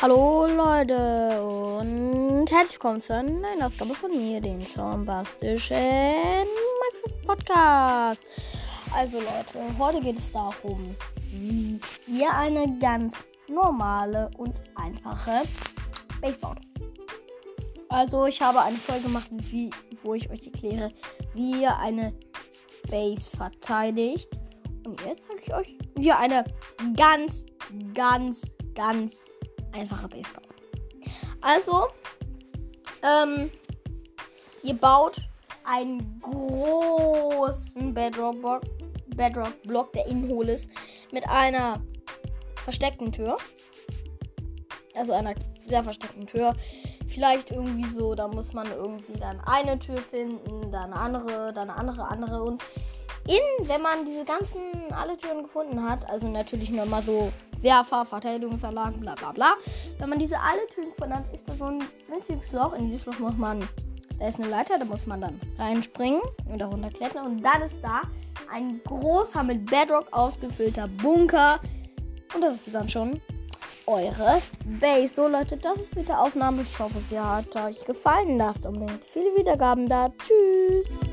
Hallo Leute und herzlich willkommen zu einer neuen Aufgabe von mir, dem zombastischen Minecraft Podcast. Also Leute, heute geht es darum, wie ihr eine ganz normale und einfache Base baut. Also ich habe eine Folge gemacht, wie, wo ich euch erkläre, wie ihr eine Base verteidigt. Und jetzt sage ich euch, wie ihr eine ganz, ganz, ganz einfache Base bauen. Also, ähm, ihr baut einen großen Bedrock-Block, Bedrock der innen hohl ist, mit einer versteckten Tür. Also einer sehr versteckten Tür. Vielleicht irgendwie so, da muss man irgendwie dann eine Tür finden, dann eine andere, dann eine andere, andere. Und in, wenn man diese ganzen alle Türen gefunden hat, also natürlich nur mal so Werfer, Verteidigungsanlagen, bla bla bla. Wenn man diese alle Türen gefunden hat, ist da so ein winziges Loch. In dieses Loch muss man, da ist eine Leiter, da muss man dann reinspringen und darunter klettern. Und dann ist da ein großer mit Bedrock ausgefüllter Bunker. Und das ist dann schon eure Base. So Leute, das ist mit der Aufnahme. Ich hoffe, sie hat euch gefallen. Lasst unbedingt viele Wiedergaben da. Tschüss.